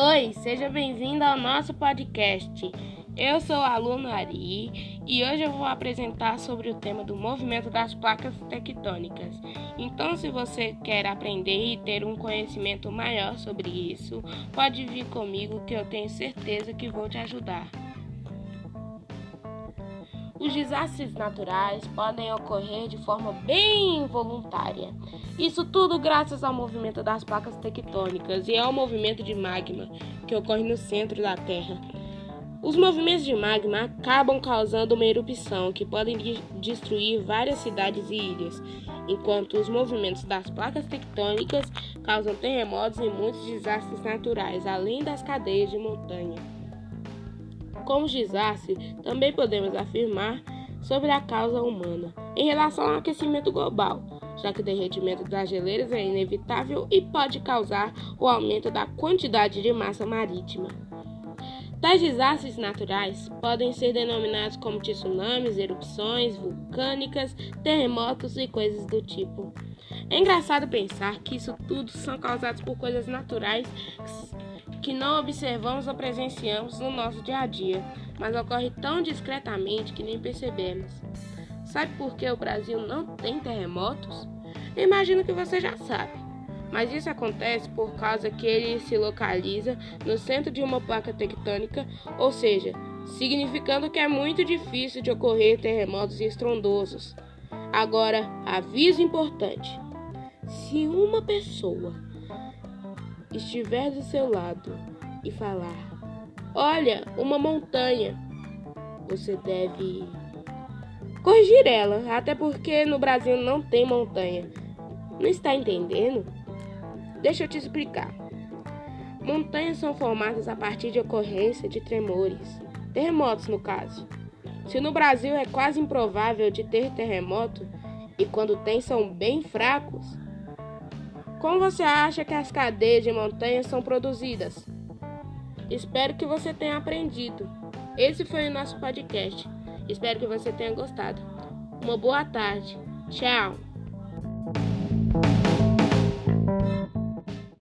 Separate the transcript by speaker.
Speaker 1: Oi, seja bem-vindo ao nosso podcast. Eu sou o aluno Ari e hoje eu vou apresentar sobre o tema do movimento das placas tectônicas. Então, se você quer aprender e ter um conhecimento maior sobre isso, pode vir comigo que eu tenho certeza que vou te ajudar. Os desastres naturais podem ocorrer de forma bem involuntária. Isso tudo graças ao movimento das placas tectônicas e ao movimento de magma que ocorre no centro da Terra. Os movimentos de magma acabam causando uma erupção que pode destruir várias cidades e ilhas, enquanto os movimentos das placas tectônicas causam terremotos e muitos desastres naturais, além das cadeias de montanha. Como desastre, também podemos afirmar sobre a causa humana em relação ao aquecimento global, já que o derretimento das geleiras é inevitável e pode causar o aumento da quantidade de massa marítima. Tais desastres naturais podem ser denominados como tsunamis, erupções vulcânicas, terremotos e coisas do tipo. É engraçado pensar que isso tudo são causados por coisas naturais que não observamos ou presenciamos no nosso dia a dia, mas ocorre tão discretamente que nem percebemos. Sabe por que o Brasil não tem terremotos? Imagino que você já sabe. Mas isso acontece por causa que ele se localiza no centro de uma placa tectônica, ou seja, significando que é muito difícil de ocorrer terremotos estrondosos. Agora, aviso importante: se uma pessoa estiver do seu lado e falar: Olha, uma montanha, você deve corrigir ela, até porque no Brasil não tem montanha. Não está entendendo? Deixa eu te explicar. Montanhas são formadas a partir de ocorrência de tremores, terremotos no caso. Se no Brasil é quase improvável de ter terremoto, e quando tem são bem fracos, como você acha que as cadeias de montanhas são produzidas? Espero que você tenha aprendido. Esse foi o nosso podcast. Espero que você tenha gostado. Uma boa tarde. Tchau.